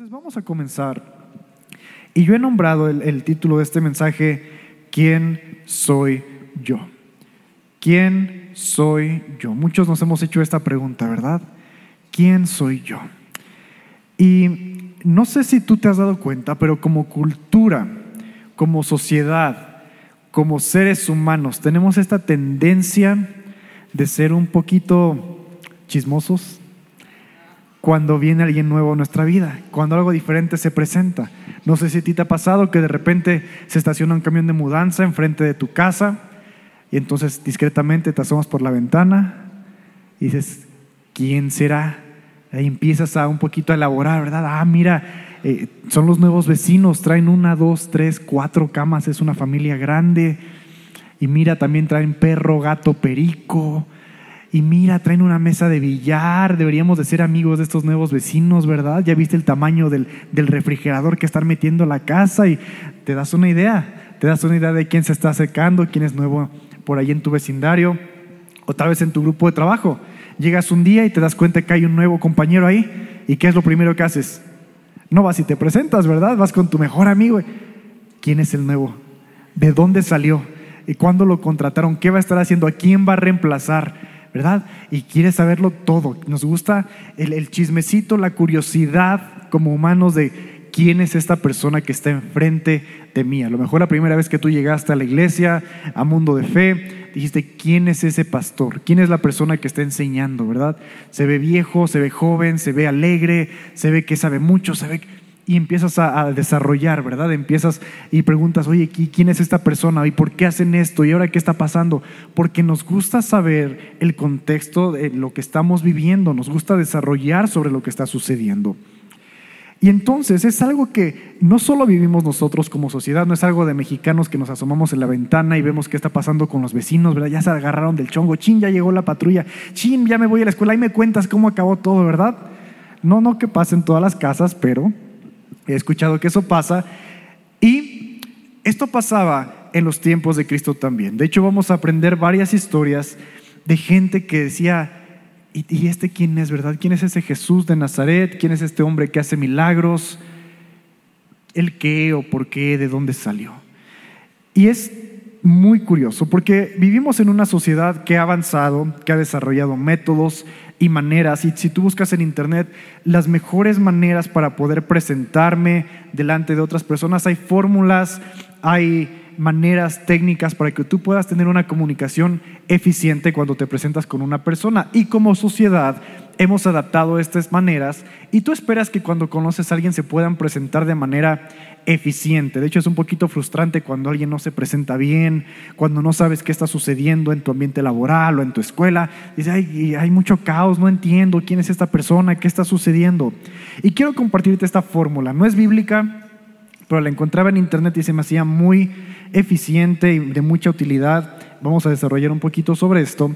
Entonces vamos a comenzar. Y yo he nombrado el, título de este mensaje, ¿quién soy yo? ¿Quién soy yo? Muchos nos hemos hecho esta pregunta, ¿verdad? ¿Quién soy yo? Y no sé si tú te has dado cuenta, pero como cultura, como sociedad, como seres humanos, tenemos esta tendencia de ser un poquito chismosos cuando viene alguien nuevo a nuestra vida, cuando algo diferente se presenta. No sé si a ti te ha pasado que de repente se estaciona un camión de mudanza enfrente de tu casa y entonces discretamente te asomas por la ventana y dices, ¿quién será? Ahí empiezas a un poquito a elaborar, ¿verdad? Ah, mira, eh, son los nuevos vecinos, traen una, dos, tres, cuatro camas, es una familia grande. Y mira, también traen perro, gato, perico. Y mira, traen una mesa de billar. Deberíamos de ser amigos de estos nuevos vecinos, ¿verdad? Ya viste el tamaño del, del refrigerador que están metiendo a la casa y te das una idea. Te das una idea de quién se está acercando, quién es nuevo por ahí en tu vecindario o tal vez en tu grupo de trabajo. Llegas un día y te das cuenta que hay un nuevo compañero ahí. ¿Y qué es lo primero que haces? No vas y te presentas, ¿verdad? Vas con tu mejor amigo. ¿Quién es el nuevo? ¿De dónde salió? ¿Y cuándo lo contrataron? ¿Qué va a estar haciendo? ¿A quién va a reemplazar? ¿Verdad? Y quieres saberlo todo. Nos gusta el, chismecito, la curiosidad como humanos de quién es esta persona que está enfrente de mí. A lo mejor la primera vez que tú llegaste a la iglesia, a Mundo de Fe, dijiste, ¿quién es ese pastor? ¿Quién es la persona que está enseñando, verdad? Se ve viejo, se ve joven, se ve alegre, se ve que sabe mucho, se ve... Y empiezas a, desarrollar, ¿verdad? Empiezas y preguntas, oye, ¿quién es esta persona? ¿Y por qué hacen esto? ¿Y ahora qué está pasando? Porque nos gusta saber el contexto de lo que estamos viviendo, nos gusta desarrollar sobre lo que está sucediendo. Y entonces es algo que no solo vivimos nosotros como sociedad, no es algo de mexicanos que nos asomamos en la ventana y vemos qué está pasando con los vecinos, ¿verdad? Ya se agarraron del chongo, chin, ya llegó la patrulla, chin, ya me voy a la escuela y me cuentas cómo acabó todo, ¿verdad? No, no que pase en todas las casas, pero he escuchado que eso pasa. Y esto pasaba en los tiempos de Cristo también. De hecho, vamos a aprender varias historias de gente que decía, ¿Y, ¿Y, este quién es, verdad? ¿Quién es ese Jesús de Nazaret? ¿Quién es este hombre que hace milagros? ¿El qué o por qué? ¿De dónde salió? Y es muy curioso porque vivimos en una sociedad que ha avanzado, que ha desarrollado métodos y maneras. Y si tú buscas en internet las mejores maneras para poder presentarme delante de otras personas, hay fórmulas, hay maneras técnicas para que tú puedas tener una comunicación eficiente cuando te presentas con una persona. Y como sociedad hemos adaptado estas maneras y tú esperas que cuando conoces a alguien se puedan presentar de manera eficiente. De hecho es un poquito frustrante cuando alguien no se presenta bien, cuando no sabes qué está sucediendo en tu ambiente laboral o en tu escuela. Dice, Ay, hay mucho caos, no entiendo quién es esta persona, qué está sucediendo. Y quiero compartirte esta fórmula. No es bíblica, pero la encontraba en internet y se me hacía muy eficiente y de mucha utilidad. Vamos a desarrollar un poquito sobre esto.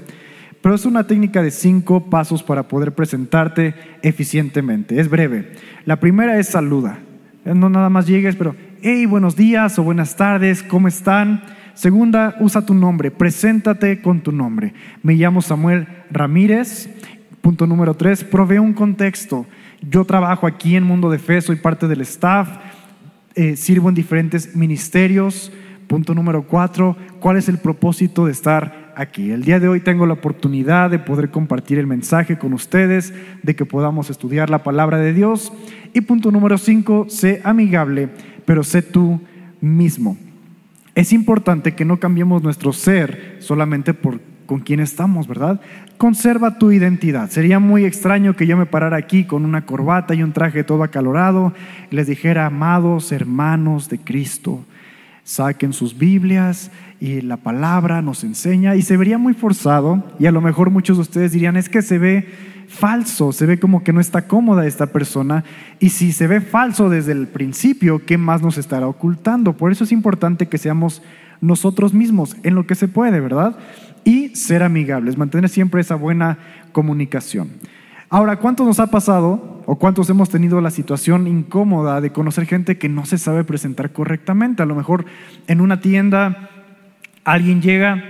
Pero es una técnica de cinco pasos para poder presentarte eficientemente. Es breve. La primera es saluda. No nada más llegues, pero, hey, buenos días o buenas tardes, ¿cómo están? Segunda, usa tu nombre, preséntate con tu nombre. Me llamo Samuel Ramírez. Punto número tres, provee un contexto. Yo trabajo aquí en Mundo de Fe, soy parte del staff, eh, sirvo en diferentes ministerios. Punto número cuatro, ¿cuál es el propósito de estar aquí? El día de hoy tengo la oportunidad de poder compartir el mensaje con ustedes, de que podamos estudiar la palabra de Dios. Y punto número cinco, sé amigable, pero sé tú mismo. Es importante que no cambiemos nuestro ser solamente por con quién estamos, ¿verdad? Conserva tu identidad. Sería muy extraño que yo me parara aquí con una corbata y un traje todo acalorado y les dijera, amados hermanos de Cristo, saquen sus Biblias y la palabra nos enseña y se vería muy forzado y a lo mejor muchos de ustedes dirían, es que se ve falso, se ve como que no está cómoda esta persona y si se ve falso desde el principio, ¿qué más nos estará ocultando? Por eso es importante que seamos nosotros mismos en lo que se puede, ¿verdad? Y ser amigables, mantener siempre esa buena comunicación. Ahora, ¿cuántos nos ha pasado o cuántos hemos tenido la situación incómoda de conocer gente que no se sabe presentar correctamente? A lo mejor en una tienda alguien llega,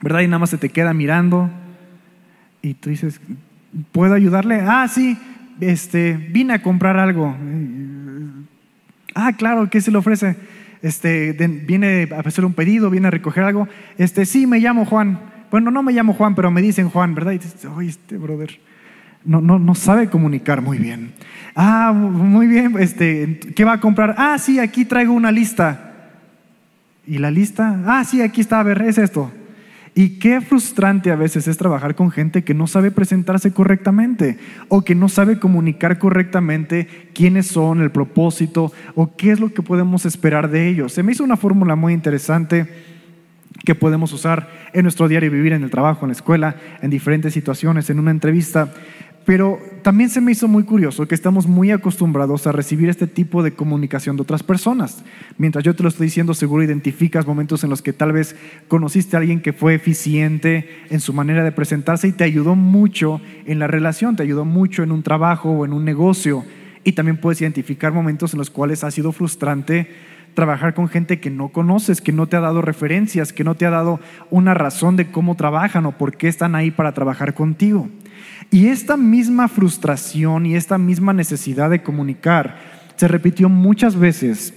¿verdad? Y nada más se te queda mirando y tú dices, ¿puedo ayudarle? Ah, sí, este, vine a comprar algo. Ah, claro, ¿qué se le ofrece? Este, viene a hacer un pedido, viene a recoger algo. Este, sí, me llamo Juan. Bueno, no me llamo Juan, pero me dicen Juan, ¿verdad? Y dices, oye, este brother no, no, no sabe comunicar muy bien. Ah, muy bien, este, ¿qué va a comprar? Ah, sí, aquí traigo una lista. ¿Y la lista? Ah, sí, aquí está, a ver, es esto. Y qué frustrante a veces es trabajar con gente que no sabe presentarse correctamente o que no sabe comunicar correctamente quiénes son, el propósito o qué es lo que podemos esperar de ellos. Se me hizo una fórmula muy interesante que podemos usar en nuestro diario vivir, en el trabajo, en la escuela, en diferentes situaciones, en una entrevista. Pero también se me hizo muy curioso que estamos muy acostumbrados a recibir este tipo de comunicación de otras personas. Mientras yo te lo estoy diciendo, seguro identificas momentos en los que tal vez conociste a alguien que fue eficiente en su manera de presentarse y te ayudó mucho en la relación, te ayudó mucho en un trabajo o en un negocio. Y también puedes identificar momentos en los cuales ha sido frustrante trabajar con gente que no conoces, que no te ha dado referencias, que no te ha dado una razón de cómo trabajan o por qué están ahí para trabajar contigo. Y esta misma frustración y esta misma necesidad de comunicar se repitió muchas veces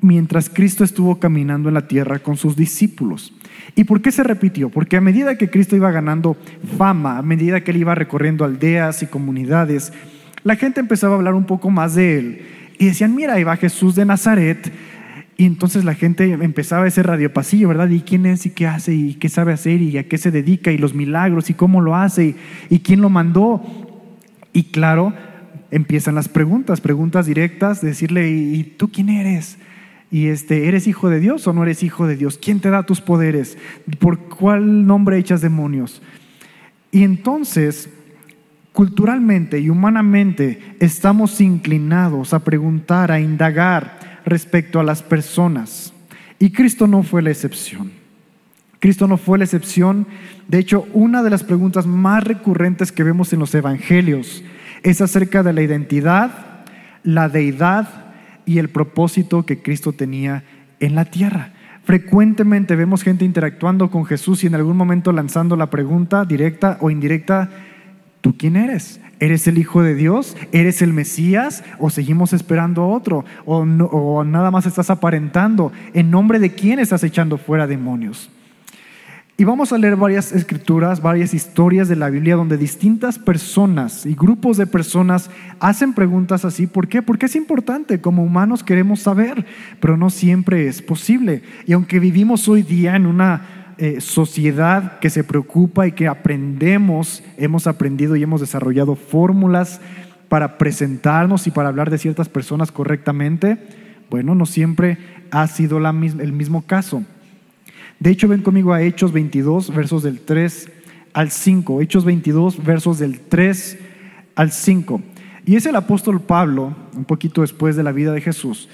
mientras Cristo estuvo caminando en la tierra con sus discípulos. ¿Y por qué se repitió? Porque a medida que Cristo iba ganando fama, a medida que él iba recorriendo aldeas y comunidades, la gente empezaba a hablar un poco más de él. Y decían, mira, ahí va Jesús de Nazaret, y entonces la gente empezaba ese radiopasillo, ¿verdad? ¿Y quién es y qué hace y qué sabe hacer y a qué se dedica y los milagros y cómo lo hace y, quién lo mandó? Y claro, empiezan las preguntas, preguntas directas, decirle, ¿y tú quién eres? Y este, ¿eres hijo de Dios o no eres hijo de Dios? ¿Quién te da tus poderes? ¿Por cuál nombre echas demonios? Y entonces, culturalmente y humanamente estamos inclinados a preguntar, a indagar, respecto a las personas. Y Cristo no fue la excepción. Cristo no fue la excepción. De hecho, una de las preguntas más recurrentes que vemos en los evangelios es acerca de la identidad, la deidad y el propósito que Cristo tenía en la tierra. Frecuentemente vemos gente interactuando con Jesús y en algún momento lanzando la pregunta directa o indirecta, ¿tú quién eres? ¿Eres el Hijo de Dios? ¿Eres el Mesías? ¿O seguimos esperando a otro? ¿O, nada más estás aparentando? ¿En nombre de quién estás echando fuera demonios? Y vamos a leer varias escrituras, varias historias de la Biblia donde distintas personas y grupos de personas hacen preguntas así. ¿Por qué? Porque es importante. Como humanos queremos saber, pero no siempre es posible. Y aunque vivimos hoy día en una eh, sociedad que se preocupa y que aprendemos, hemos aprendido y hemos desarrollado fórmulas para presentarnos y para hablar de ciertas personas correctamente, bueno, no siempre ha sido la el mismo caso. De hecho, ven conmigo a Hechos 22, versos del 3 al 5. Hechos 22, versos del 3 al 5. Y es el apóstol Pablo, un poquito después de la vida de Jesús,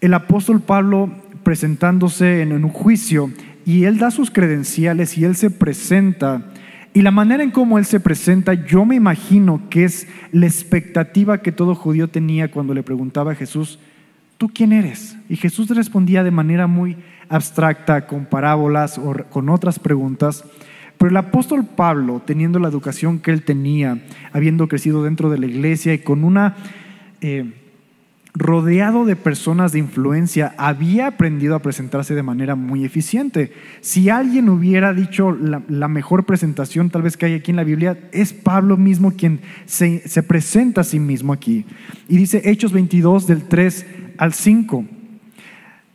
el apóstol Pablo presentándose en un juicio y él da sus credenciales y él se presenta. Y la manera en cómo él se presenta, yo me imagino que es la expectativa que todo judío tenía cuando le preguntaba a Jesús, ¿tú quién eres? Y Jesús respondía de manera muy abstracta, con parábolas o con otras preguntas. Pero el apóstol Pablo, teniendo la educación que él tenía, habiendo crecido dentro de la iglesia y con una... Eh, rodeado de personas de influencia, había aprendido a presentarse de manera muy eficiente. Si alguien hubiera dicho la, mejor presentación tal vez que hay aquí en la Biblia, es Pablo mismo quien se, presenta a sí mismo aquí. Y dice Hechos 22 del 3 al 5.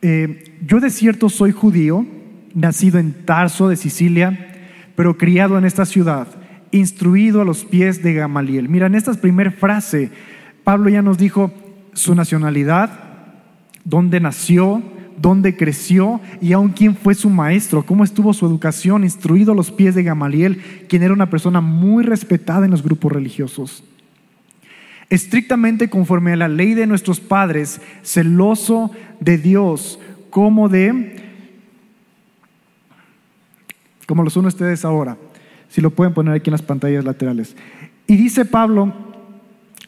Eh, yo de cierto soy judío, nacido en Tarso de Sicilia, pero criado en esta ciudad, instruido a los pies de Gamaliel. Mira, en esta primera frase, Pablo ya nos dijo, su nacionalidad, dónde nació, dónde creció y aún quién fue su maestro, cómo estuvo su educación, instruido a los pies de Gamaliel, quien era una persona muy respetada en los grupos religiosos. Estrictamente conforme a la ley de nuestros padres, celoso de Dios, como de, como lo son ustedes ahora, si lo pueden poner aquí en las pantallas laterales. Y dice Pablo,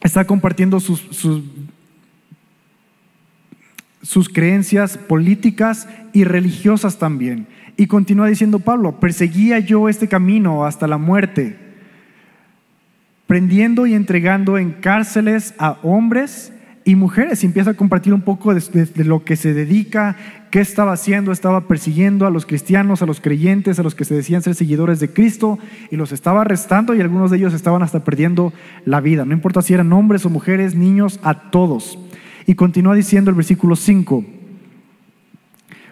está compartiendo sus, sus sus creencias políticas y religiosas también. Y continúa diciendo Pablo, perseguía yo este camino hasta la muerte, prendiendo y entregando en cárceles a hombres y mujeres y empieza a compartir un poco de, lo que se dedica, qué estaba haciendo, estaba persiguiendo a los cristianos, a los creyentes, a los que se decían ser seguidores de Cristo y los estaba arrestando y algunos de ellos estaban hasta perdiendo la vida. No importa si eran hombres o mujeres, niños, a todos. Y continúa diciendo el versículo 5.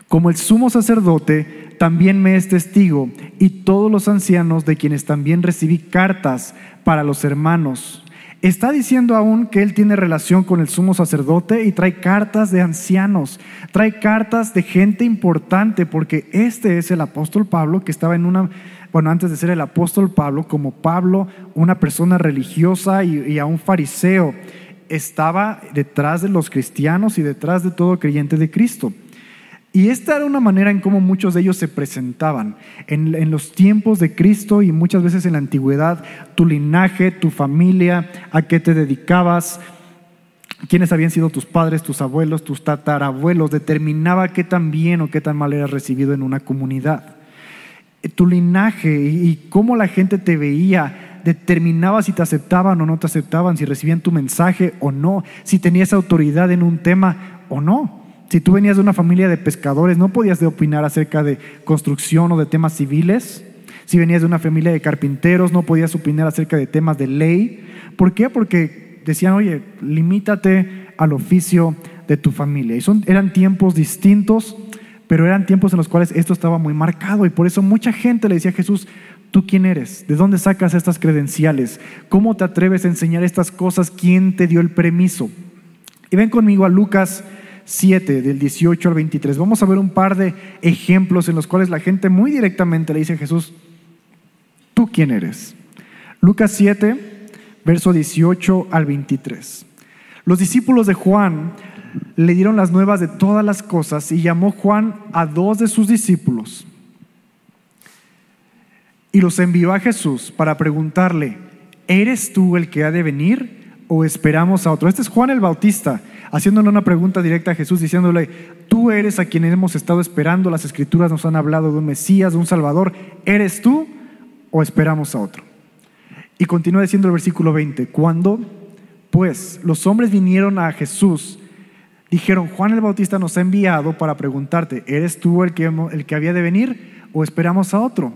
Como el sumo sacerdote también me es testigo y todos los ancianos de quienes también recibí cartas para los hermanos. Está diciendo aún que él tiene relación con el sumo sacerdote y trae cartas de ancianos, trae cartas de gente importante, porque este es el apóstol Pablo que estaba en una, bueno, antes de ser el apóstol Pablo, como Pablo, una persona religiosa y, y a un fariseo, estaba detrás de los cristianos y detrás de todo creyente de Cristo. Y esta era una manera en cómo muchos de ellos se presentaban. En, en, los tiempos de Cristo y muchas veces en la antigüedad, tu linaje, tu familia, a qué te dedicabas, quiénes habían sido tus padres, tus abuelos, tus tatarabuelos, determinaba qué tan bien o qué tan mal eras recibido en una comunidad. Tu linaje y, y cómo la gente te veía determinaba si te aceptaban o no te aceptaban, si recibían tu mensaje o no, si tenías autoridad en un tema o no. Si tú venías de una familia de pescadores, no podías de opinar acerca de construcción o de temas civiles. Si venías de una familia de carpinteros, no podías opinar acerca de temas de ley. ¿Por qué? Porque decían, oye, limítate al oficio de tu familia. Y eran tiempos distintos, pero eran tiempos en los cuales esto estaba muy marcado. Y por eso mucha gente le decía a Jesús, ¿tú quién eres? ¿De dónde sacas estas credenciales? ¿Cómo te atreves a enseñar estas cosas? ¿Quién te dio el permiso? Y ven conmigo a Lucas 7, del 18 al 23. Vamos a ver un par de ejemplos en los cuales la gente muy directamente le dice a Jesús, ¿tú quién eres? Lucas 7, verso 18 al 23. Los discípulos de Juan le dieron las nuevas de todas las cosas y llamó Juan a dos de sus discípulos y los envió a Jesús para preguntarle, ¿eres tú el que ha de venir o esperamos a otro? Este es Juan el Bautista haciéndole una pregunta directa a Jesús, diciéndole, tú eres a quien hemos estado esperando, las escrituras nos han hablado de un Mesías, de un Salvador, ¿eres tú o esperamos a otro? Y continúa diciendo el versículo 20, cuando pues los hombres vinieron a Jesús, dijeron, Juan el Bautista nos ha enviado para preguntarte, ¿eres tú el que, el que había de venir o esperamos a otro?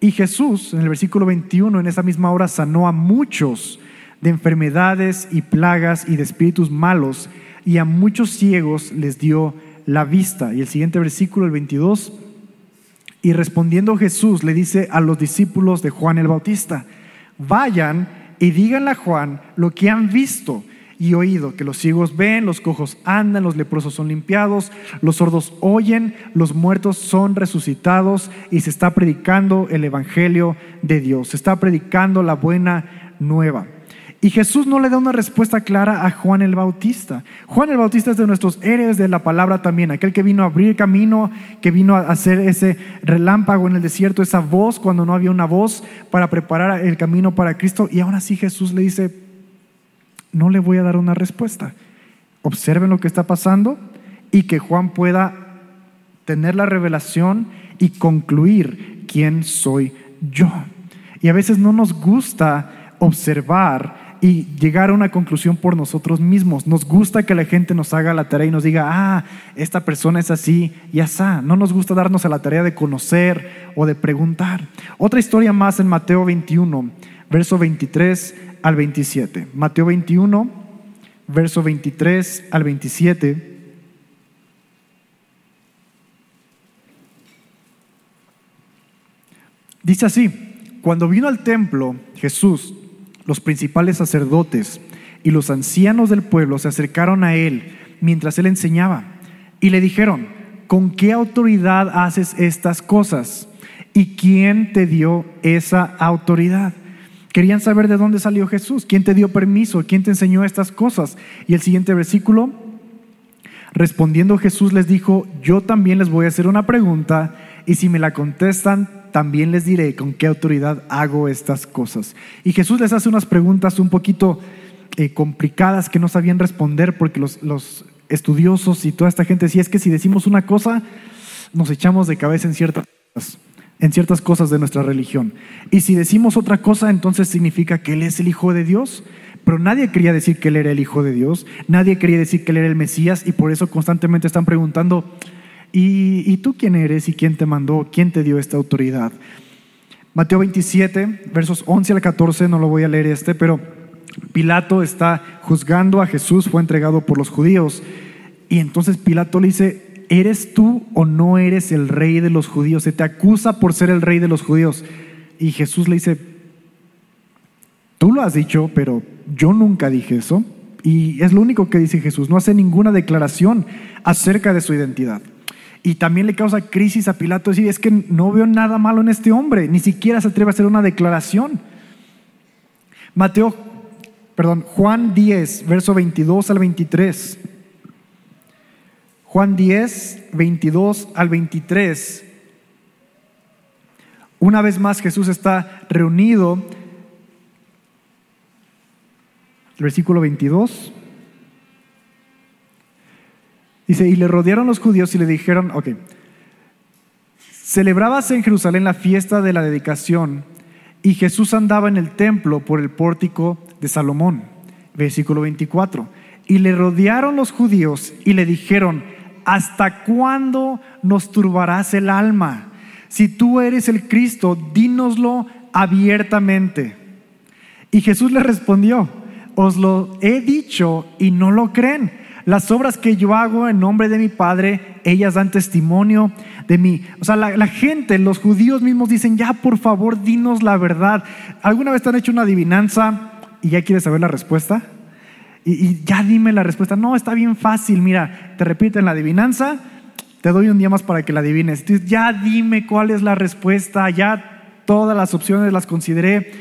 Y Jesús, en el versículo 21, en esa misma hora sanó a muchos de enfermedades y plagas y de espíritus malos, y a muchos ciegos les dio la vista. Y el siguiente versículo, el 22, y respondiendo Jesús le dice a los discípulos de Juan el Bautista, vayan y díganle a Juan lo que han visto y oído, que los ciegos ven, los cojos andan, los leprosos son limpiados, los sordos oyen, los muertos son resucitados y se está predicando el Evangelio de Dios, se está predicando la buena nueva. Y Jesús no le da una respuesta clara a Juan el Bautista. Juan el Bautista es de nuestros héroes de la palabra también, aquel que vino a abrir camino, que vino a hacer ese relámpago en el desierto, esa voz cuando no había una voz para preparar el camino para Cristo. Y aún así Jesús le dice, no le voy a dar una respuesta. Observen lo que está pasando y que Juan pueda tener la revelación y concluir quién soy yo. Y a veces no nos gusta observar y llegar a una conclusión por nosotros mismos. Nos gusta que la gente nos haga la tarea y nos diga, ah, esta persona es así y asá. No nos gusta darnos a la tarea de conocer o de preguntar. Otra historia más en Mateo 21, verso 23 al 27. Mateo 21, verso 23 al 27. Dice así, cuando vino al templo Jesús, los principales sacerdotes y los ancianos del pueblo se acercaron a él mientras él enseñaba y le dijeron, ¿con qué autoridad haces estas cosas? ¿Y quién te dio esa autoridad? Querían saber de dónde salió Jesús, quién te dio permiso, quién te enseñó estas cosas. Y el siguiente versículo, respondiendo Jesús les dijo, yo también les voy a hacer una pregunta y si me la contestan, también les diré con qué autoridad hago estas cosas. Y Jesús les hace unas preguntas un poquito eh, complicadas que no sabían responder porque los, los, estudiosos y toda esta gente decía, es que si decimos una cosa, nos echamos de cabeza en ciertas cosas, en ciertas cosas de nuestra religión. Y si decimos otra cosa, entonces significa que Él es el Hijo de Dios. Pero nadie quería decir que él era el Hijo de Dios, nadie quería decir que él era el Mesías y por eso constantemente están preguntando, ¿y, tú quién eres y quién te mandó? ¿Quién te dio esta autoridad? Mateo 27, versos 11 al 14, no lo voy a leer este, pero Pilato está juzgando a Jesús, fue entregado por los judíos. Y entonces Pilato le dice, ¿eres tú o no eres el rey de los judíos? Se te acusa por ser el rey de los judíos. Y Jesús le dice, tú lo has dicho, pero yo nunca dije eso. Y es lo único que dice Jesús, no hace ninguna declaración acerca de su identidad. Y también le causa crisis a Pilato decir, es que no veo nada malo en este hombre, ni siquiera se atreve a hacer una declaración. Mateo, perdón, Juan 10, verso 22 al 23. Juan 10, 22 al 23. Una vez más Jesús está reunido. Versículo 22. Dice, y le rodearon los judíos y le dijeron, ok, celebrábase en Jerusalén la fiesta de la dedicación y Jesús andaba en el templo por el pórtico de Salomón. Versículo 24. Y le rodearon los judíos y le dijeron, ¿hasta cuándo nos turbarás el alma? Si tú eres el Cristo, dínoslo abiertamente. Y Jesús le respondió, os lo he dicho y no lo creen. Las obras que yo hago en nombre de mi Padre, ellas dan testimonio de mí. O sea, la, gente, los judíos mismos dicen, ya por favor, dinos la verdad. ¿Alguna vez te han hecho una adivinanza y ya quieres saber la respuesta? Y, ya dime la respuesta. No, está bien fácil. Mira, te repiten la adivinanza, te doy un día más para que la adivines. Ya dime cuál es la respuesta, ya todas las opciones las consideré.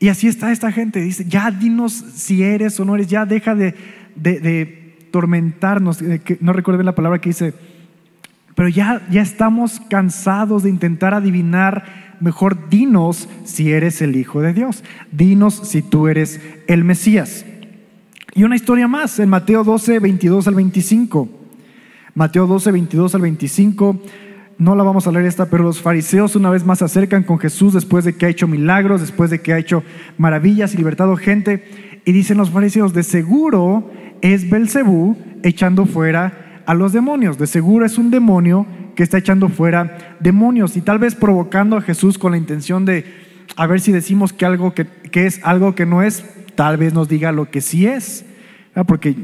Y así está esta gente. Dice, ya dinos si eres o no eres, ya deja de, de tormentarnos, eh, no recuerdo la palabra que dice, pero ya, ya estamos cansados de intentar adivinar, mejor dinos si eres el Hijo de Dios, dinos si tú eres el Mesías. Y una historia más, en Mateo 12, 22 al 25. Mateo 12, 22 al 25. No la vamos a leer esta, pero los fariseos una vez más se acercan con Jesús después de que ha hecho milagros, después de que ha hecho maravillas y libertado gente. Y dicen los fariseos, de seguro es Belcebú echando fuera a los demonios. De seguro es un demonio que está echando fuera demonios y tal vez provocando a Jesús con la intención de a ver si decimos que algo que, es algo que no es, tal vez nos diga lo que sí es. Porque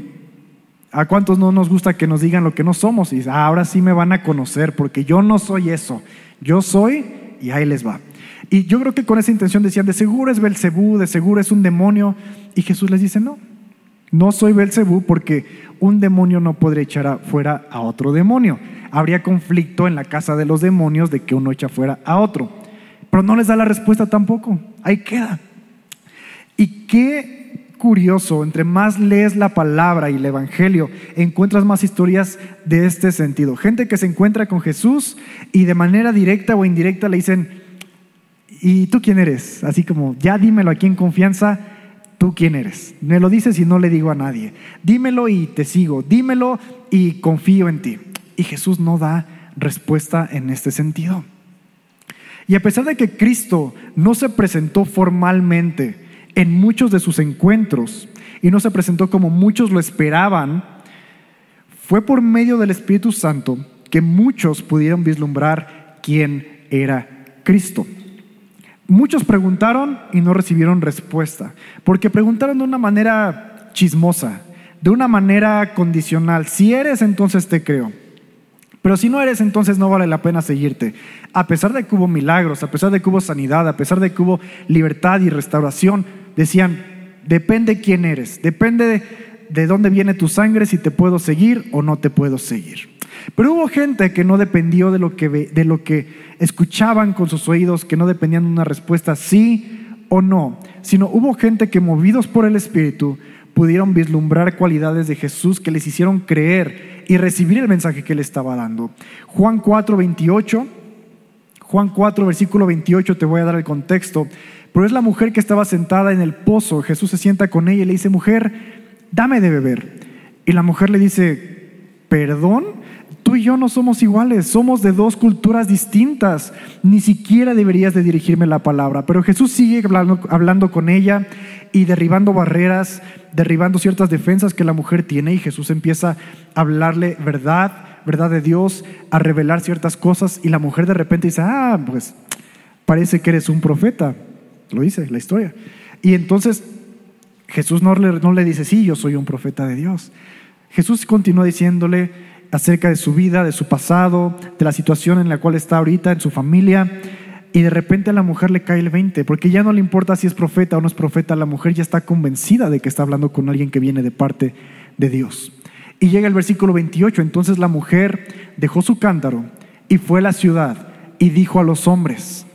a cuántos no nos gusta que nos digan lo que no somos y ah, ahora sí me van a conocer porque yo no soy eso. Yo soy y ahí les va. Y yo creo que con esa intención decían, de seguro es Belcebú, de seguro es un demonio. Y Jesús les dice, no, no soy Belcebú porque un demonio no podría echar fuera a otro demonio. Habría conflicto en la casa de los demonios de que uno echa fuera a otro. Pero no les da la respuesta tampoco. Ahí queda. Y qué curioso, entre más lees la palabra y el Evangelio, encuentras más historias de este sentido. Gente que se encuentra con Jesús y de manera directa o indirecta le dicen, ¿y tú quién eres? Así como, ya dímelo aquí en confianza ¿Tú quién eres? Me lo dices y no le digo a nadie. Dímelo y te sigo. Dímelo y confío en ti. Y Jesús no da respuesta en este sentido. Y a pesar de que Cristo no se presentó formalmente en muchos de sus encuentros y no se presentó como muchos lo esperaban, fue por medio del Espíritu Santo que muchos pudieron vislumbrar quién era Cristo. Muchos preguntaron y no recibieron respuesta, porque preguntaron de una manera chismosa, de una manera condicional. Si eres, entonces te creo. Pero si no eres, entonces no vale la pena seguirte. A pesar de que hubo milagros, a pesar de que hubo sanidad, a pesar de que hubo libertad y restauración, decían, depende quién eres, depende de, de dónde viene tu sangre, si te puedo seguir o no te puedo seguir. Pero hubo gente que no dependió de lo que, de lo que escuchaban con sus oídos, que no dependían de una respuesta sí o no, sino hubo gente que movidos por el Espíritu pudieron vislumbrar cualidades de Jesús que les hicieron creer y recibir el mensaje que él estaba dando. Juan 4, 28, Juan 4, versículo 28, te voy a dar el contexto, pero es la mujer que estaba sentada en el pozo, Jesús se sienta con ella y le dice, mujer, dame de beber. Y la mujer le dice, perdón, tú y yo no somos iguales, somos de dos culturas distintas. Ni siquiera deberías de dirigirme la palabra. Pero Jesús sigue hablando, con ella y derribando barreras, derribando ciertas defensas que la mujer tiene y Jesús empieza a hablarle verdad, verdad de Dios, a revelar ciertas cosas y la mujer de repente dice, ah, pues parece que eres un profeta. Lo dice la historia. Y entonces Jesús no le, no le dice, sí, yo soy un profeta de Dios. Jesús continúa diciéndole acerca de su vida, de su pasado, de la situación en la cual está ahorita, en su familia. Y de repente a la mujer le cae el 20, porque ya no le importa si es profeta o no es profeta, la mujer ya está convencida de que está hablando con alguien que viene de parte de Dios. Y llega el versículo 28, entonces la mujer dejó su cántaro y fue a la ciudad y dijo a los hombres,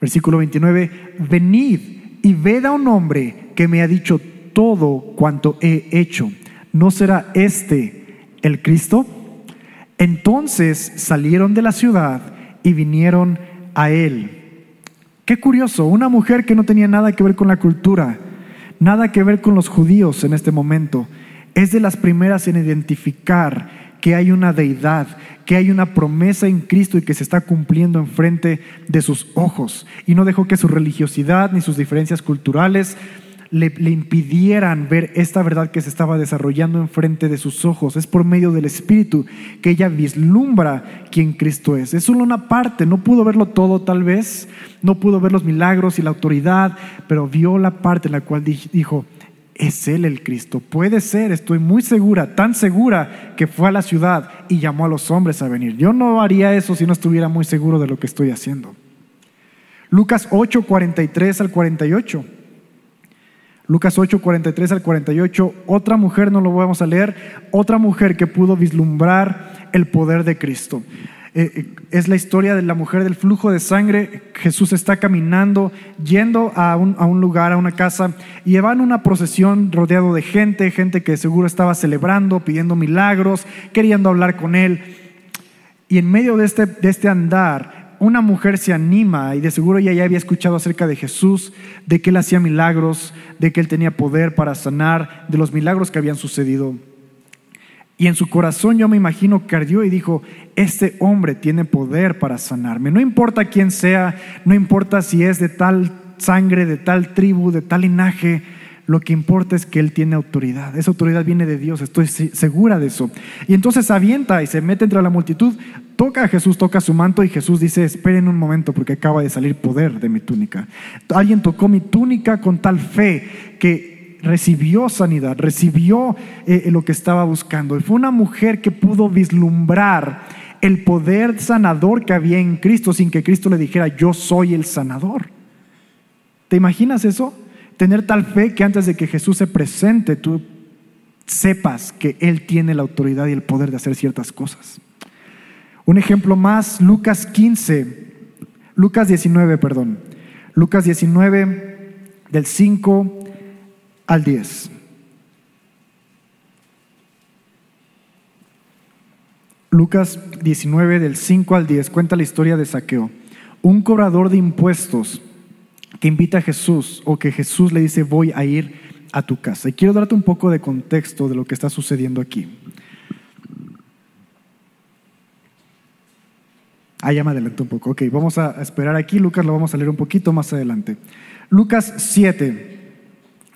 versículo 29, venid y ved a un hombre que me ha dicho todo cuanto he hecho. ¿No será este el Cristo? Entonces salieron de la ciudad y vinieron a él. Qué curioso, una mujer que no tenía nada que ver con la cultura, nada que ver con los judíos en este momento, es de las primeras en identificar que hay una deidad, que hay una promesa en Cristo y que se está cumpliendo enfrente de sus ojos. Y no dejó que su religiosidad ni sus diferencias culturales le, impidieran ver esta verdad que se estaba desarrollando enfrente de sus ojos. Es por medio del Espíritu que ella vislumbra quién Cristo es. Es solo una parte, no pudo verlo todo tal vez, no pudo ver los milagros y la autoridad, pero vio la parte en la cual dijo, es Él el Cristo. Puede ser, estoy muy segura, tan segura que fue a la ciudad y llamó a los hombres a venir. Yo no haría eso si no estuviera muy seguro de lo que estoy haciendo. Lucas 8, 43 al 48. Lucas 8, 43 al 48, otra mujer, no lo vamos a leer, otra mujer que pudo vislumbrar el poder de Cristo. Eh, eh, es la historia de la mujer del flujo de sangre. Jesús está caminando, yendo a un, a un lugar, a una casa, y van una procesión rodeado de gente, gente que seguro estaba celebrando, pidiendo milagros, queriendo hablar con él. Y en medio de este, de este andar, una mujer se anima y de seguro ella ya había escuchado acerca de Jesús, de que él hacía milagros, de que él tenía poder para sanar, de los milagros que habían sucedido. Y en su corazón yo me imagino que ardió y dijo, este hombre tiene poder para sanarme. No importa quién sea, no importa si es de tal sangre, de tal tribu, de tal linaje, lo que importa es que Él tiene autoridad. Esa autoridad viene de Dios, estoy segura de eso. Y entonces avienta y se mete entre la multitud, toca a Jesús, toca su manto y Jesús dice, esperen un momento porque acaba de salir poder de mi túnica. Alguien tocó mi túnica con tal fe que recibió sanidad, recibió eh, lo que estaba buscando. Y fue una mujer que pudo vislumbrar el poder sanador que había en Cristo sin que Cristo le dijera, yo soy el sanador. ¿Te imaginas eso? Tener tal fe que antes de que Jesús se presente, tú sepas que Él tiene la autoridad y el poder de hacer ciertas cosas. Un ejemplo más, Lucas 15, Lucas 19, perdón. Lucas 19, del 5 al 10. Lucas 19, del 5 al 10, cuenta la historia de Saqueo, un cobrador de impuestos que invita a Jesús o que Jesús le dice voy a ir a tu casa. Y quiero darte un poco de contexto de lo que está sucediendo aquí. Ah, ya me adelanté un poco. Ok, vamos a esperar aquí. Lucas lo vamos a leer un poquito más adelante. Lucas 7,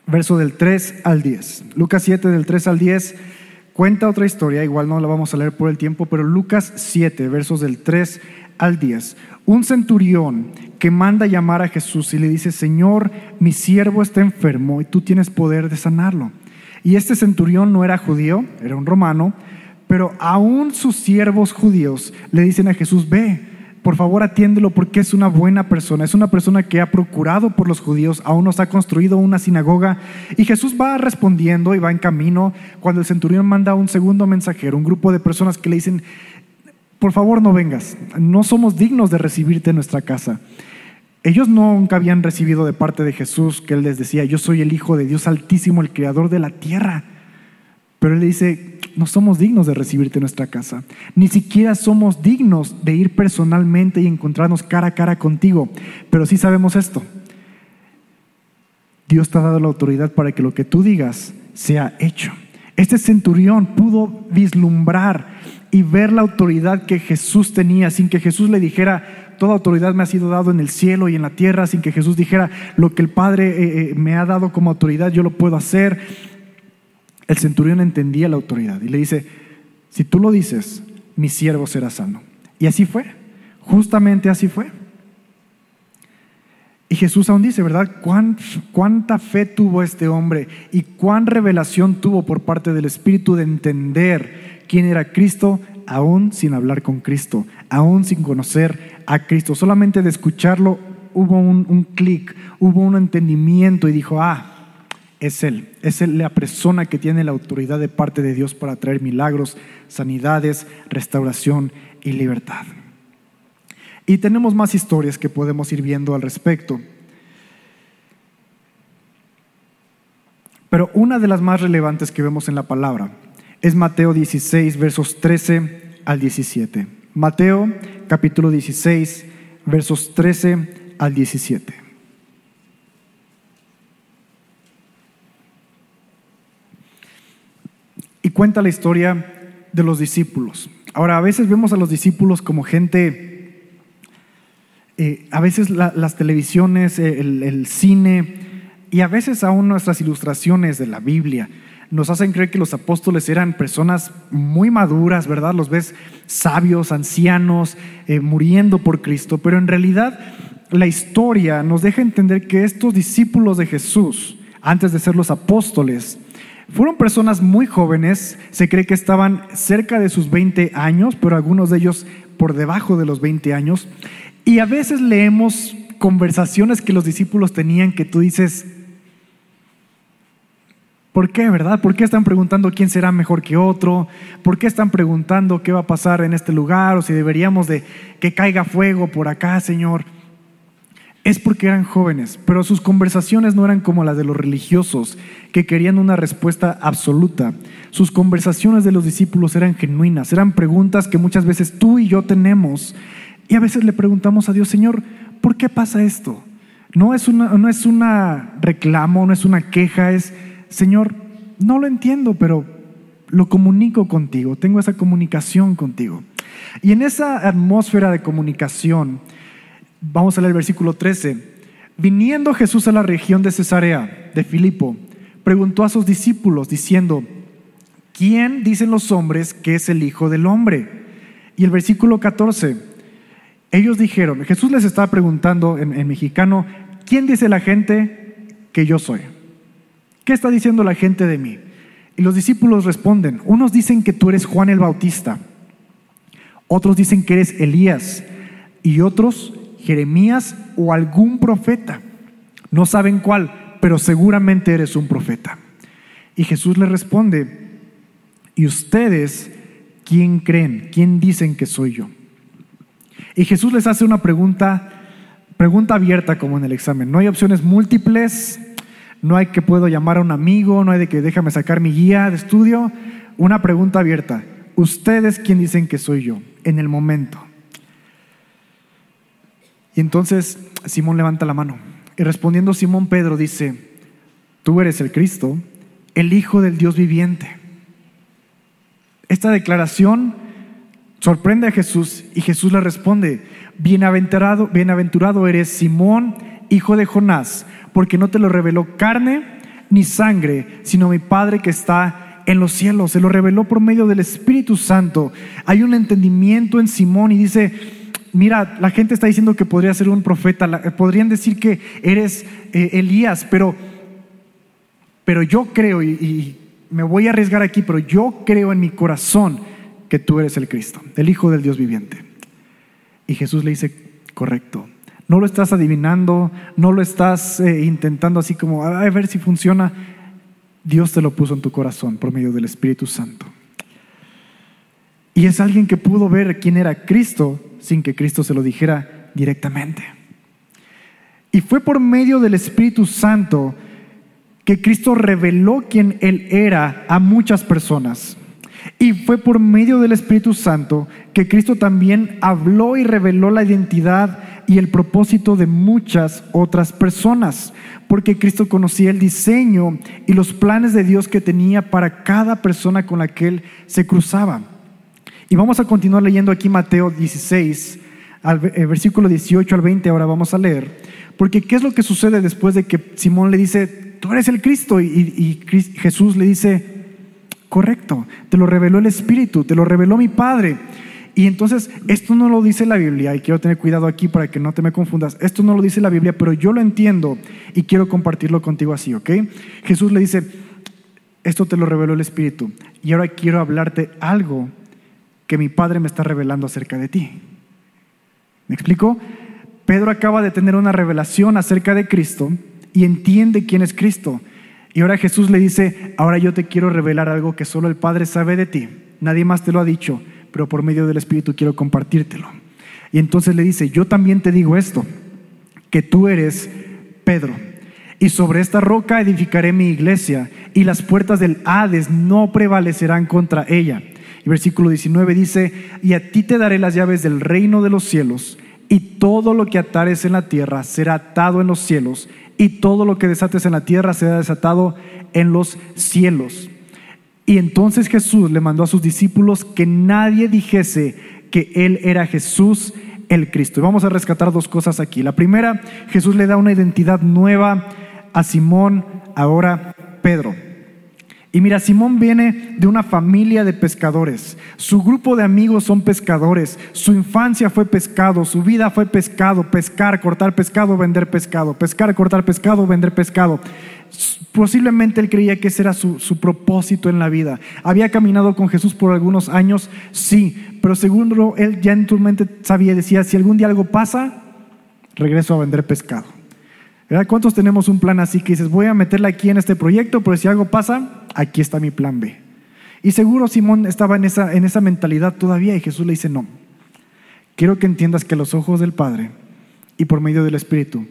verso del 3 al 10. Lucas 7, del 3 al 10, cuenta otra historia. Igual no la vamos a leer por el tiempo, pero Lucas 7, versos del 3 al 10. Un centurión que manda llamar a Jesús y le dice, Señor, mi siervo está enfermo y tú tienes poder de sanarlo. Y este centurión no era judío, era un romano, pero aún sus siervos judíos le dicen a Jesús, ve, por favor atiéndelo porque es una buena persona, es una persona que ha procurado por los judíos, aún nos ha construido una sinagoga. Y Jesús va respondiendo y va en camino cuando el centurión manda un segundo mensajero, un grupo de personas que le dicen, por favor no vengas, no somos dignos de recibirte en nuestra casa. Ellos nunca habían recibido de parte de Jesús que Él les decía, yo soy el Hijo de Dios Altísimo, el Creador de la tierra. Pero Él dice, no somos dignos de recibirte en nuestra casa. Ni siquiera somos dignos de ir personalmente y encontrarnos cara a cara contigo. Pero sí sabemos esto. Dios te ha dado la autoridad para que lo que tú digas sea hecho. Este centurión pudo vislumbrar y ver la autoridad que Jesús tenía sin que Jesús le dijera, toda autoridad me ha sido dado en el cielo y en la tierra, sin que Jesús dijera, lo que el Padre eh, eh, me ha dado como autoridad, yo lo puedo hacer. El centurión entendía la autoridad y le dice, si tú lo dices, mi siervo será sano. Y así fue, justamente así fue. Y Jesús aún dice, ¿verdad? ¿Cuánta fe tuvo este hombre y cuán revelación tuvo por parte del Espíritu de entender quién era Cristo, aún sin hablar con Cristo, aún sin conocer a Cristo. Solamente de escucharlo hubo un, clic, hubo un entendimiento y dijo, ah, es Él, es Él la persona que tiene la autoridad de parte de Dios para traer milagros, sanidades, restauración y libertad. Y tenemos más historias que podemos ir viendo al respecto. Pero una de las más relevantes que vemos en la palabra es Mateo 16, versos 13 al 17. Mateo capítulo 16, versos 13 al 17. Y cuenta la historia de los discípulos. Ahora, a veces vemos a los discípulos como gente eh, a veces las televisiones, el, cine y a veces aún nuestras ilustraciones de la Biblia nos hacen creer que los apóstoles eran personas muy maduras, ¿verdad? Los ves sabios, ancianos, eh, muriendo por Cristo, pero en realidad la historia nos deja entender que estos discípulos de Jesús, antes de ser los apóstoles, fueron personas muy jóvenes, se cree que estaban cerca de sus 20 años, pero algunos de ellos por debajo de los 20 años, y a veces leemos conversaciones que los discípulos tenían que tú dices, ¿por qué, verdad? ¿Por qué están preguntando quién será mejor que otro? ¿Por qué están preguntando qué va a pasar en este lugar o si deberíamos de que caiga fuego por acá, Señor? Es porque eran jóvenes, pero sus conversaciones no eran como las de los religiosos, que querían una respuesta absoluta. Sus conversaciones de los discípulos eran genuinas, eran preguntas que muchas veces tú y yo tenemos y a veces le preguntamos a Dios, Señor, ¿por qué pasa esto? No es una, no reclamo, no es una queja, es, Señor, no lo entiendo, pero lo comunico contigo, tengo esa comunicación contigo. Y en esa atmósfera de comunicación, vamos a leer el versículo 13, viniendo Jesús a la región de Cesarea, de Filipo, preguntó a sus discípulos diciendo, ¿quién dicen los hombres que es el Hijo del Hombre? Y el versículo 14, ellos dijeron, Jesús les estaba preguntando en, mexicano, ¿quién dice la gente que yo soy? ¿Qué está diciendo la gente de mí? Y los discípulos responden, unos dicen que tú eres Juan el Bautista, otros dicen que eres Elías y otros Jeremías o algún profeta. No saben cuál, pero seguramente eres un profeta. Y Jesús les responde, ¿y ustedes quién creen? ¿Quién dicen que soy yo? Y Jesús les hace una pregunta, pregunta abierta como en el examen. No hay opciones múltiples, no hay que puedo llamar a un amigo, no hay de que déjame sacar mi guía de estudio. Una pregunta abierta. ¿Ustedes quién dicen que soy yo? En el momento. Y entonces Simón levanta la mano. Y respondiendo Simón Pedro dice, tú eres el Cristo, el Hijo del Dios viviente. Esta declaración sorprende a Jesús y Jesús le responde, bienaventurado, bienaventurado eres Simón, hijo de Jonás, porque no te lo reveló carne ni sangre, sino mi Padre que está en los cielos. Se lo reveló por medio del Espíritu Santo. Hay un entendimiento en Simón y dice, mira, la gente está diciendo que podría ser un profeta, podrían decir que eres eh, Elías, pero, pero yo creo, y me voy a arriesgar aquí, pero yo creo en mi corazón que tú eres el Cristo, el Hijo del Dios viviente. Y Jesús le dice, correcto. No lo estás adivinando, no lo estás eh, intentando así como a ver si funciona. Dios te lo puso en tu corazón por medio del Espíritu Santo. Y es alguien que pudo ver quién era Cristo sin que Cristo se lo dijera directamente. Y fue por medio del Espíritu Santo que Cristo reveló quién Él era a muchas personas. Y fue por medio del Espíritu Santo que Cristo también habló y reveló la identidad y el propósito de muchas otras personas, porque Cristo conocía el diseño y los planes de Dios que tenía para cada persona con la que él se cruzaba. Y vamos a continuar leyendo aquí Mateo 16, al eh, versículo 18 al 20, ahora vamos a leer, porque ¿qué es lo que sucede después de que Simón le dice, tú eres el Cristo? Y, y Jesús le dice, correcto, te lo reveló el Espíritu, te lo reveló mi Padre. Y entonces, esto no lo dice la Biblia, y quiero tener cuidado aquí para que no te me confundas. Esto no lo dice la Biblia, pero yo lo entiendo y quiero compartirlo contigo así, ¿ok? Jesús le dice, esto te lo reveló el Espíritu, y ahora quiero hablarte algo que mi Padre me está revelando acerca de ti. ¿Me explico? Pedro acaba de tener una revelación acerca de Cristo y entiende quién es Cristo. Y ahora Jesús le dice, ahora yo te quiero revelar algo que solo el Padre sabe de ti. Nadie más te lo ha dicho pero por medio del Espíritu quiero compartírtelo. Y entonces le dice, yo también te digo esto, que tú eres Pedro, y sobre esta roca edificaré mi iglesia, y las puertas del Hades no prevalecerán contra ella. Y versículo 19 dice, y a ti te daré las llaves del reino de los cielos, y todo lo que atares en la tierra será atado en los cielos, y todo lo que desates en la tierra será desatado en los cielos. Y entonces Jesús le mandó a sus discípulos que nadie dijese que Él era Jesús el Cristo. Y vamos a rescatar dos cosas aquí. La primera, Jesús le da una identidad nueva a Simón, ahora Pedro. Y mira, Simón viene de una familia de pescadores. Su grupo de amigos son pescadores. Su infancia fue pescado, su vida fue pescado, pescar, cortar pescado, vender pescado, pescar, cortar pescado, vender pescado. Posiblemente él creía que ese era su, su, propósito en la vida. Había caminado con Jesús por algunos años, sí, pero seguro él ya en tu mente sabía, decía, si algún día algo pasa, regreso a vender pescado. ¿Cuántos tenemos un plan así que dices, voy a meterla aquí en este proyecto, pero si algo pasa, aquí está mi plan B? Y seguro Simón estaba en esa, en esa mentalidad todavía y Jesús le dice, no, quiero que entiendas que los ojos del Padre y por medio del Espíritu,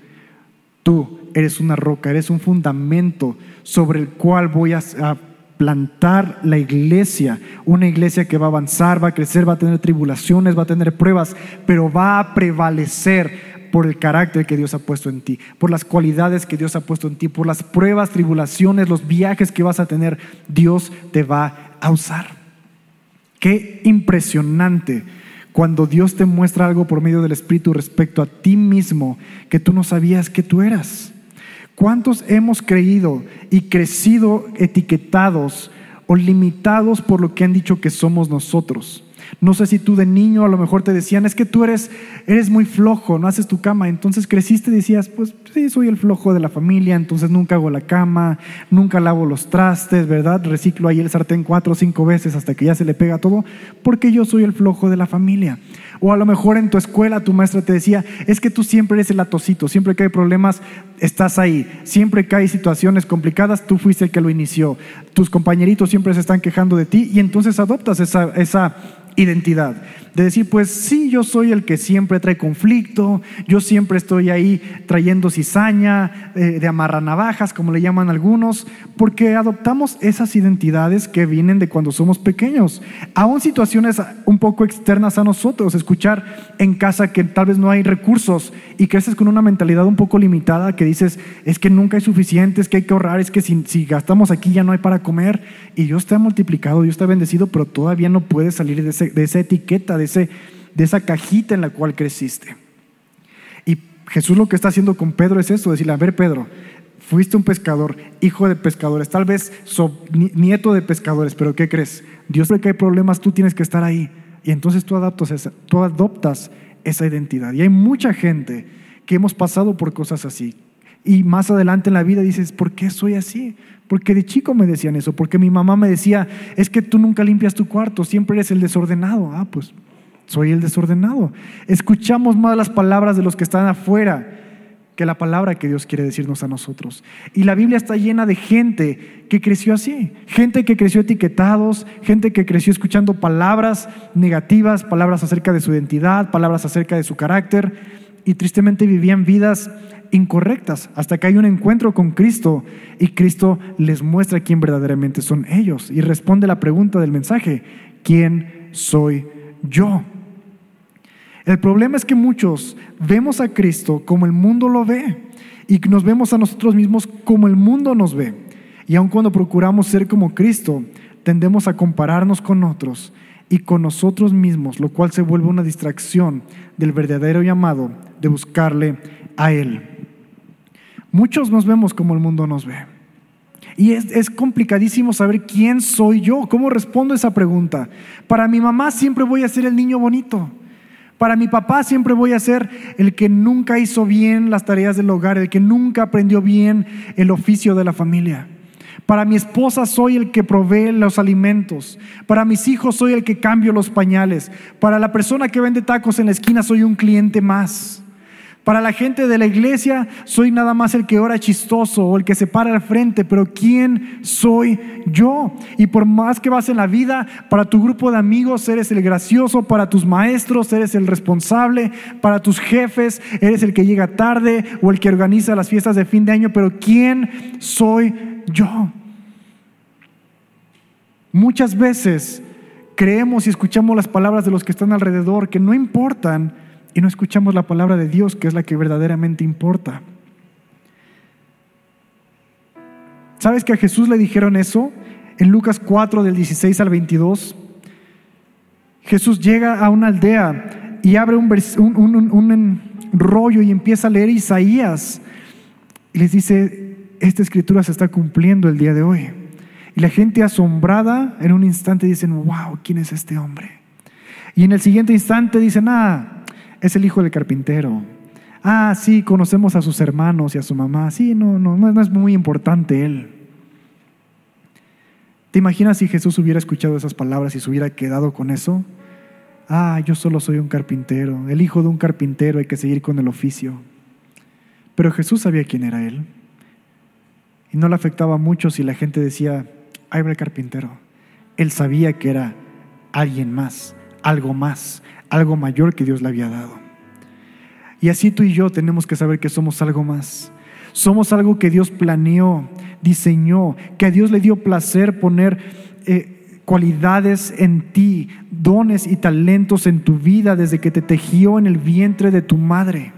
tú eres una roca, eres un fundamento sobre el cual voy a, a plantar la iglesia, una iglesia que va a avanzar, va a crecer, va a tener tribulaciones, va a tener pruebas, pero va a prevalecer por el carácter que Dios ha puesto en ti, por las cualidades que Dios ha puesto en ti, por las pruebas, tribulaciones, los viajes que vas a tener, Dios te va a usar. Qué impresionante cuando Dios te muestra algo por medio del Espíritu respecto a ti mismo que tú no sabías que tú eras. ¿Cuántos hemos creído y crecido etiquetados o limitados por lo que han dicho que somos nosotros? No sé si tú de niño a lo mejor te decían, es que tú eres, eres muy flojo, no haces tu cama. Entonces creciste y decías, pues sí, soy el flojo de la familia, entonces nunca hago la cama, nunca lavo los trastes, ¿verdad? Reciclo ahí el sartén cuatro o cinco veces hasta que ya se le pega todo, porque yo soy el flojo de la familia. O a lo mejor en tu escuela tu maestra te decía, es que tú siempre eres el atosito, siempre que hay problemas, estás ahí. Siempre que hay situaciones complicadas, tú fuiste el que lo inició. Tus compañeritos siempre se están quejando de ti y entonces adoptas esa, esa identidad. De decir, pues sí, yo soy el que siempre trae conflicto, yo siempre estoy ahí trayendo cizaña, eh, de amarranavajas, como le llaman algunos, porque adoptamos esas identidades que vienen de cuando somos pequeños. Aún situaciones un poco externas a nosotros, escuchar en casa que tal vez no hay recursos y creces con una mentalidad un poco limitada que dices, es que nunca hay suficientes, que hay que ahorrar, es que si, si gastamos aquí ya no hay para comer y Dios te ha multiplicado, Dios te ha bendecido, pero todavía no puedes salir de ese de esa etiqueta, de, ese, de esa cajita en la cual creciste. Y Jesús lo que está haciendo con Pedro es eso, decirle, a ver Pedro, fuiste un pescador, hijo de pescadores, tal vez nieto de pescadores, pero ¿qué crees? Dios ve que hay problemas, tú tienes que estar ahí. Y entonces tú, adaptas esa, tú adoptas esa identidad. Y hay mucha gente que hemos pasado por cosas así. Y más adelante en la vida dices, ¿por qué soy así? Porque de chico me decían eso, porque mi mamá me decía, es que tú nunca limpias tu cuarto, siempre eres el desordenado. Ah, pues soy el desordenado. Escuchamos más las palabras de los que están afuera que la palabra que Dios quiere decirnos a nosotros. Y la Biblia está llena de gente que creció así, gente que creció etiquetados, gente que creció escuchando palabras negativas, palabras acerca de su identidad, palabras acerca de su carácter, y tristemente vivían vidas incorrectas hasta que hay un encuentro con Cristo y Cristo les muestra quién verdaderamente son ellos y responde la pregunta del mensaje, ¿quién soy yo? El problema es que muchos vemos a Cristo como el mundo lo ve y nos vemos a nosotros mismos como el mundo nos ve. Y aun cuando procuramos ser como Cristo, tendemos a compararnos con otros y con nosotros mismos, lo cual se vuelve una distracción del verdadero llamado de buscarle a Él. Muchos nos vemos como el mundo nos ve. Y es, complicadísimo saber quién soy yo, cómo respondo esa pregunta. Para mi mamá siempre voy a ser el niño bonito. Para mi papá siempre voy a ser el que nunca hizo bien las tareas del hogar, el que nunca aprendió bien el oficio de la familia. Para mi esposa soy el que provee los alimentos. Para mis hijos soy el que cambio los pañales. Para la persona que vende tacos en la esquina soy un cliente más. Para la gente de la iglesia soy nada más el que ora chistoso o el que se para al frente, pero ¿quién soy yo? Y por más que vas en la vida, para tu grupo de amigos eres el gracioso, para tus maestros eres el responsable, para tus jefes eres el que llega tarde o el que organiza las fiestas de fin de año, pero ¿quién soy yo? Muchas veces creemos y escuchamos las palabras de los que están alrededor que no importan y no escuchamos la palabra de Dios, que es la que verdaderamente importa. ¿Sabes que a Jesús le dijeron eso? En Lucas 4 del 16 al 22. Jesús llega a una aldea y abre un, rollo y empieza a leer Isaías y les dice, esta escritura se está cumpliendo el día de hoy. Y la gente asombrada en un instante dicen, wow, ¿quién es este hombre? Y en el siguiente instante dicen, ah, es el hijo del carpintero. Ah, sí, conocemos a sus hermanos y a su mamá. Sí, no, no, no es muy importante él. ¿Te imaginas si Jesús hubiera escuchado esas palabras y se hubiera quedado con eso? Ah, yo solo soy un carpintero, el hijo de un carpintero, hay que seguir con el oficio. Pero Jesús sabía quién era él. Y no le afectaba mucho si la gente decía, ahí va el carpintero. Él sabía que era alguien más, algo más, algo mayor que Dios le había dado. Y así tú y yo tenemos que saber que somos algo más. Somos algo que Dios planeó, diseñó, que a Dios le dio placer poner eh, cualidades en ti, dones y talentos en tu vida desde que te tejió en el vientre de tu madre.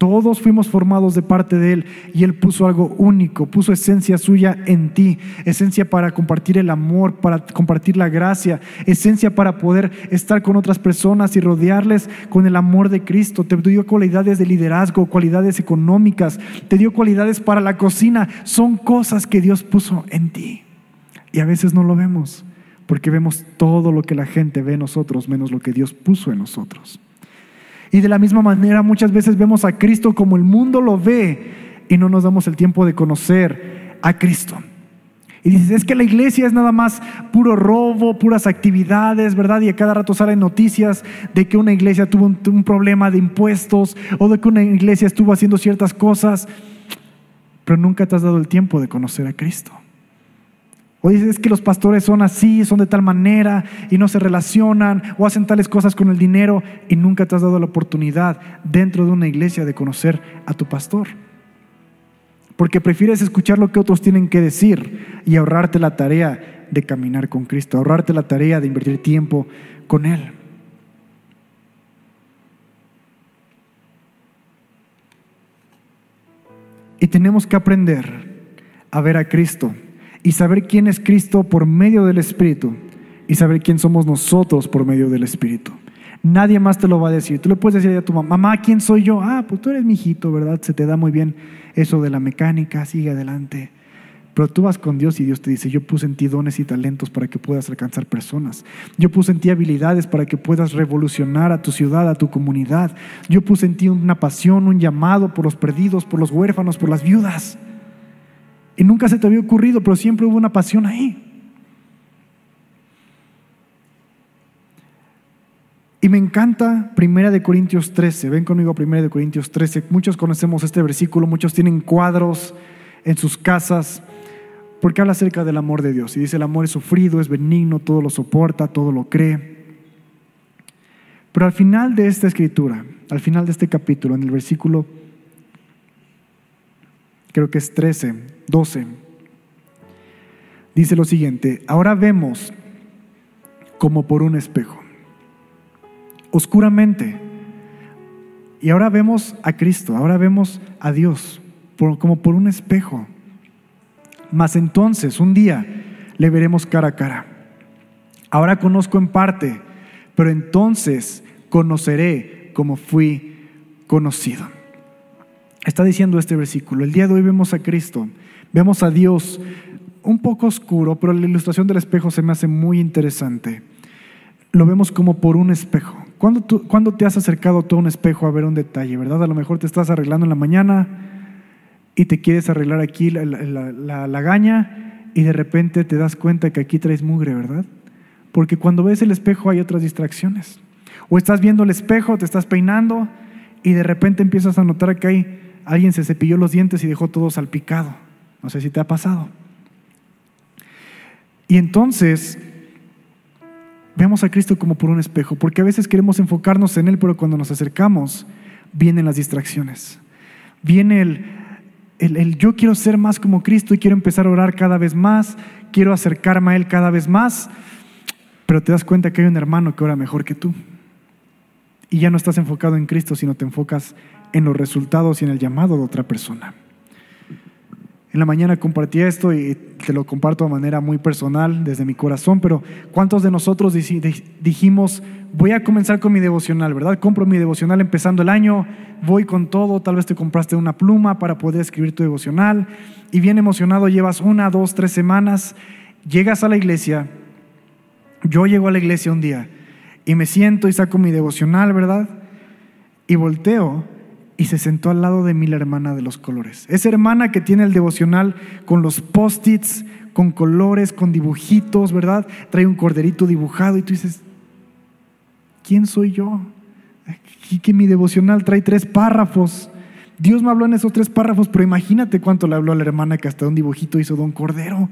Todos fuimos formados de parte de Él y Él puso algo único, puso esencia suya en ti, esencia para compartir el amor, para compartir la gracia, esencia para poder estar con otras personas y rodearles con el amor de Cristo. Te dio cualidades de liderazgo, cualidades económicas, te dio cualidades para la cocina. Son cosas que Dios puso en ti. Y a veces no lo vemos, porque vemos todo lo que la gente ve en nosotros menos lo que Dios puso en nosotros. Y de la misma manera muchas veces vemos a Cristo como el mundo lo ve y no nos damos el tiempo de conocer a Cristo. Y dices, es que la iglesia es nada más puro robo, puras actividades, ¿verdad? Y a cada rato salen noticias de que una iglesia tuvo un, problema de impuestos o de que una iglesia estuvo haciendo ciertas cosas, pero nunca te has dado el tiempo de conocer a Cristo. O dices es que los pastores son así, son de tal manera y no se relacionan o hacen tales cosas con el dinero y nunca te has dado la oportunidad dentro de una iglesia de conocer a tu pastor. Porque prefieres escuchar lo que otros tienen que decir y ahorrarte la tarea de caminar con Cristo, ahorrarte la tarea de invertir tiempo con Él. Y tenemos que aprender a ver a Cristo y saber quién es Cristo por medio del Espíritu y saber quién somos nosotros por medio del Espíritu. Nadie más te lo va a decir. Tú le puedes decir a tu mamá, mamá, ¿quién soy yo? Ah, pues tú eres mi hijito, ¿verdad? Se te da muy bien eso de la mecánica, sigue adelante. Pero tú vas con Dios y Dios te dice, yo puse en ti dones y talentos para que puedas alcanzar personas. Yo puse en ti habilidades para que puedas revolucionar a tu ciudad, a tu comunidad. Yo puse en ti una pasión, un llamado por los perdidos, por los huérfanos, por las viudas. Y nunca se te había ocurrido, pero siempre hubo una pasión ahí. Y me encanta Primera de Corintios 13. Ven conmigo a Primera de Corintios 13. Muchos conocemos este versículo, muchos tienen cuadros en sus casas, porque habla acerca del amor de Dios. Y dice, el amor es sufrido, es benigno, todo lo soporta, todo lo cree. Pero al final de esta escritura, al final de este capítulo, en el versículo, creo que es 13, 12. Dice lo siguiente, ahora vemos como por un espejo, oscuramente, Y ahora vemos a Cristo, ahora vemos a Dios como por un espejo. Mas entonces, un día, le veremos cara a cara. Ahora conozco en parte, pero entonces conoceré como fui conocido. Está diciendo este versículo. El día de hoy vemos a Cristo, vemos a Dios un poco oscuro, pero la ilustración del espejo se me hace muy interesante. Lo vemos como por un espejo. ¿Cuándo, tú, te has acercado tú a un espejo a ver un detalle, verdad? A lo mejor te estás arreglando en la mañana y te quieres arreglar aquí la, la, la gaña y de repente te das cuenta que aquí traes mugre, ¿verdad? Porque cuando ves el espejo hay otras distracciones. O estás viendo el espejo, te estás peinando y de repente empiezas a notar que hay, alguien se cepilló los dientes y dejó todo salpicado. No sé si te ha pasado. Y entonces vemos a Cristo como por un espejo, porque a veces queremos enfocarnos en Él, pero cuando nos acercamos vienen las distracciones. Viene el, el, el, yo quiero ser más como Cristo y quiero empezar a orar cada vez más, quiero acercarme a Él cada vez más, pero te das cuenta que hay un hermano que ora mejor que tú. Y ya no estás enfocado en Cristo, sino te enfocas en los resultados y en el llamado de otra persona. En la mañana compartí esto y te lo comparto de manera muy personal, desde mi corazón, pero ¿cuántos de nosotros dijimos, voy a comenzar con mi devocional, ¿verdad? Compro mi devocional empezando el año, voy con todo, tal vez te compraste una pluma para poder escribir tu devocional y bien emocionado llevas una, dos, tres semanas, llegas a la iglesia, yo llego a la iglesia un día y me siento y saco mi devocional, ¿verdad? Y volteo y se sentó al lado de mí la hermana de los colores. Esa hermana que tiene el devocional con los post-its, con colores, con dibujitos, ¿verdad? Trae un corderito dibujado y tú dices, ¿quién soy yo? Y que mi devocional trae tres párrafos. Dios me habló en esos tres párrafos, pero imagínate cuánto le habló a la hermana que hasta un dibujito hizo Don Cordero.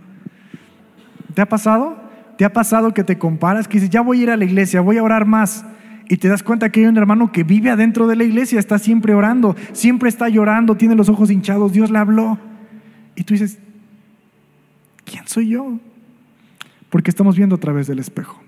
¿Te ha pasado? ¿Te ha pasado que te comparas, que dices, ya voy a ir a la iglesia, voy a orar más? Y te das cuenta que hay un hermano que vive adentro de la iglesia, está siempre orando, siempre está llorando, tiene los ojos hinchados, Dios le habló. Y tú dices, ¿quién soy yo? Porque estamos viendo a través del espejo.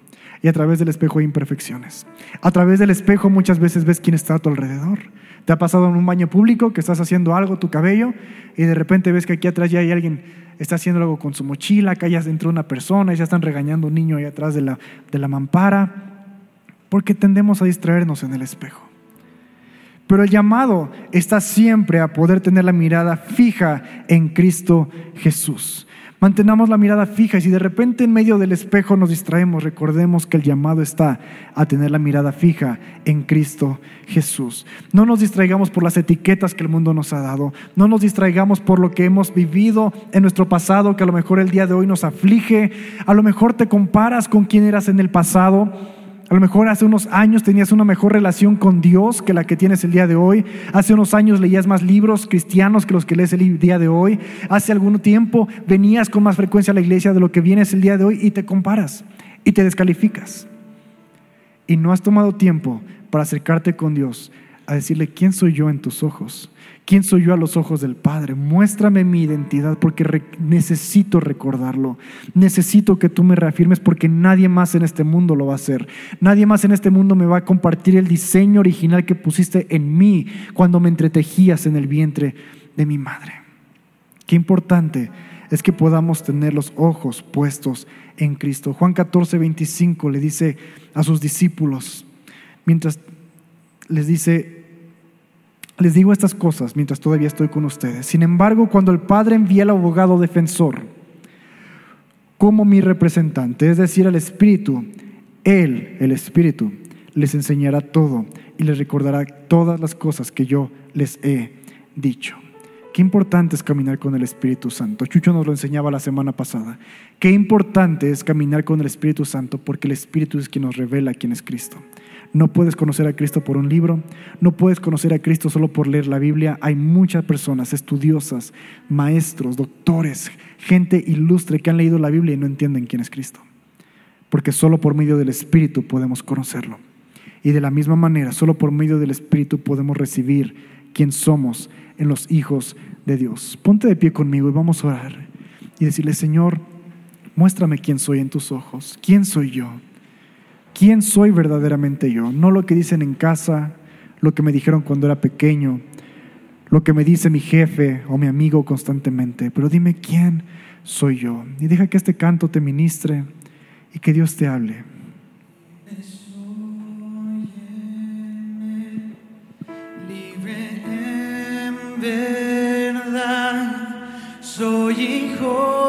Y a través del espejo hay imperfecciones. A través del espejo muchas veces ves quién está a tu alrededor. Te ha pasado en un baño público que estás haciendo algo, tu cabello, y de repente ves que aquí atrás ya hay alguien, está haciendo algo con su mochila, acá ya entró una persona, y ya están regañando a un niño ahí atrás de la, de la mampara porque tendemos a distraernos en el espejo. Pero el llamado está siempre a poder tener la mirada fija en Cristo Jesús. Mantengamos la mirada fija y si de repente en medio del espejo nos distraemos, recordemos que el llamado está a tener la mirada fija en Cristo Jesús. No nos distraigamos por las etiquetas que el mundo nos ha dado, no nos distraigamos por lo que hemos vivido en nuestro pasado, que a lo mejor el día de hoy nos aflige, a lo mejor te comparas con quien eras en el pasado a lo mejor hace unos años tenías una mejor relación con Dios que la que tienes el día de hoy. Hace unos años leías más libros cristianos que los que lees el día de hoy. Hace algún tiempo venías con más frecuencia a la iglesia de lo que vienes el día de hoy y te comparas y te descalificas. Y no has tomado tiempo para acercarte con Dios a decirle, ¿quién soy yo en tus ojos? ¿Quién soy yo a los ojos del Padre? Muéstrame mi identidad porque necesito recordarlo. Necesito que tú me reafirmes porque nadie más en este mundo lo va a hacer. Nadie más en este mundo me va a compartir el diseño original que pusiste en mí cuando me entretejías en el vientre de mi madre. Qué importante es que podamos tener los ojos puestos en Cristo. Juan 14, 25 le dice a sus discípulos, mientras les dice, les digo estas cosas mientras todavía estoy con ustedes. Sin embargo, cuando el Padre envía al abogado defensor como mi representante, es decir, al Espíritu, Él, el Espíritu, les enseñará todo y les recordará todas las cosas que yo les he dicho. Qué importante es caminar con el Espíritu Santo. Chucho nos lo enseñaba la semana pasada. Qué importante es caminar con el Espíritu Santo porque el Espíritu es quien nos revela quién es Cristo. No puedes conocer a Cristo por un libro, no puedes conocer a Cristo solo por leer la Biblia. Hay muchas personas estudiosas, maestros, doctores, gente ilustre que han leído la Biblia y no entienden quién es Cristo. Porque solo por medio del Espíritu podemos conocerlo. Y de la misma manera, solo por medio del Espíritu podemos recibir quién somos en los hijos de Dios. Ponte de pie conmigo y vamos a orar y decirle, Señor, muéstrame quién soy en tus ojos, quién soy yo quién soy verdaderamente yo, no lo que dicen en casa, lo que me dijeron cuando era pequeño, lo que me dice mi jefe o mi amigo constantemente, pero dime quién soy yo. Y deja que este canto te ministre y que Dios te hable. Soy hijo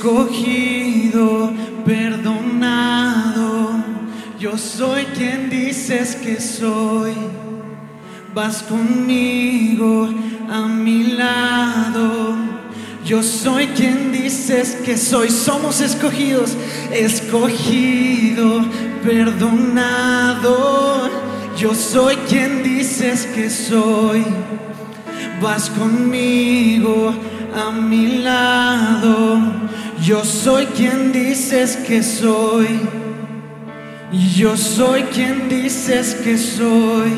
Escogido, perdonado, yo soy quien dices que soy. Vas conmigo a mi lado. Yo soy quien dices que soy. Somos escogidos, escogido, perdonado. Yo soy quien dices que soy. Vas conmigo a mi lado. Yo soy quien dices que soy. Yo soy quien dices que soy.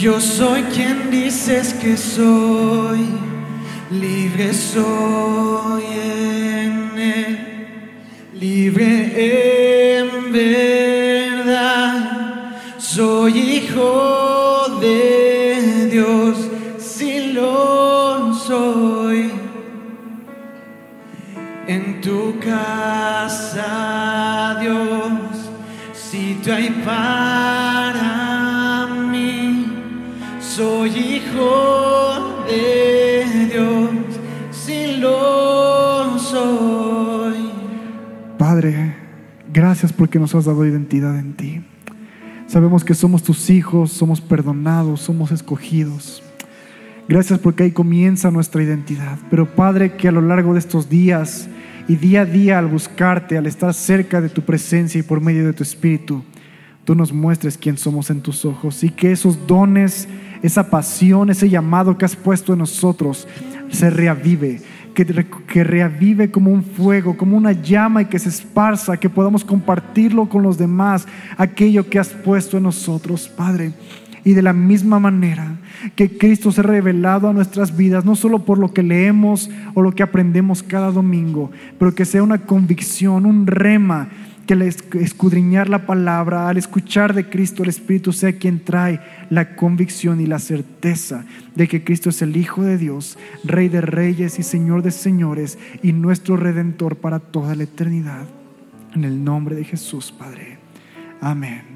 Yo soy quien dices que soy. Libre soy en. Libre en verdad. Soy hijo de Dios. Si lo tu casa, Dios, si tú hay para mí, soy hijo de Dios, si lo soy. Padre, gracias porque nos has dado identidad en ti. Sabemos que somos tus hijos, somos perdonados, somos escogidos. Gracias porque ahí comienza nuestra identidad. Pero Padre, que a lo largo de estos días y día a día al buscarte, al estar cerca de tu presencia y por medio de tu Espíritu, tú nos muestres quién somos en tus ojos y que esos dones, esa pasión, ese llamado que has puesto en nosotros se reavive, que, que reavive como un fuego, como una llama y que se esparza, que podamos compartirlo con los demás, aquello que has puesto en nosotros, Padre. Y de la misma manera que Cristo se ha revelado a nuestras vidas, no solo por lo que leemos o lo que aprendemos cada domingo, pero que sea una convicción, un rema, que al esc- escudriñar la palabra, al escuchar de Cristo, el Espíritu sea quien trae la convicción y la certeza de que Cristo es el Hijo de Dios, Rey de Reyes y Señor de Señores y nuestro Redentor para toda la eternidad. En el nombre de Jesús, Padre. Amén.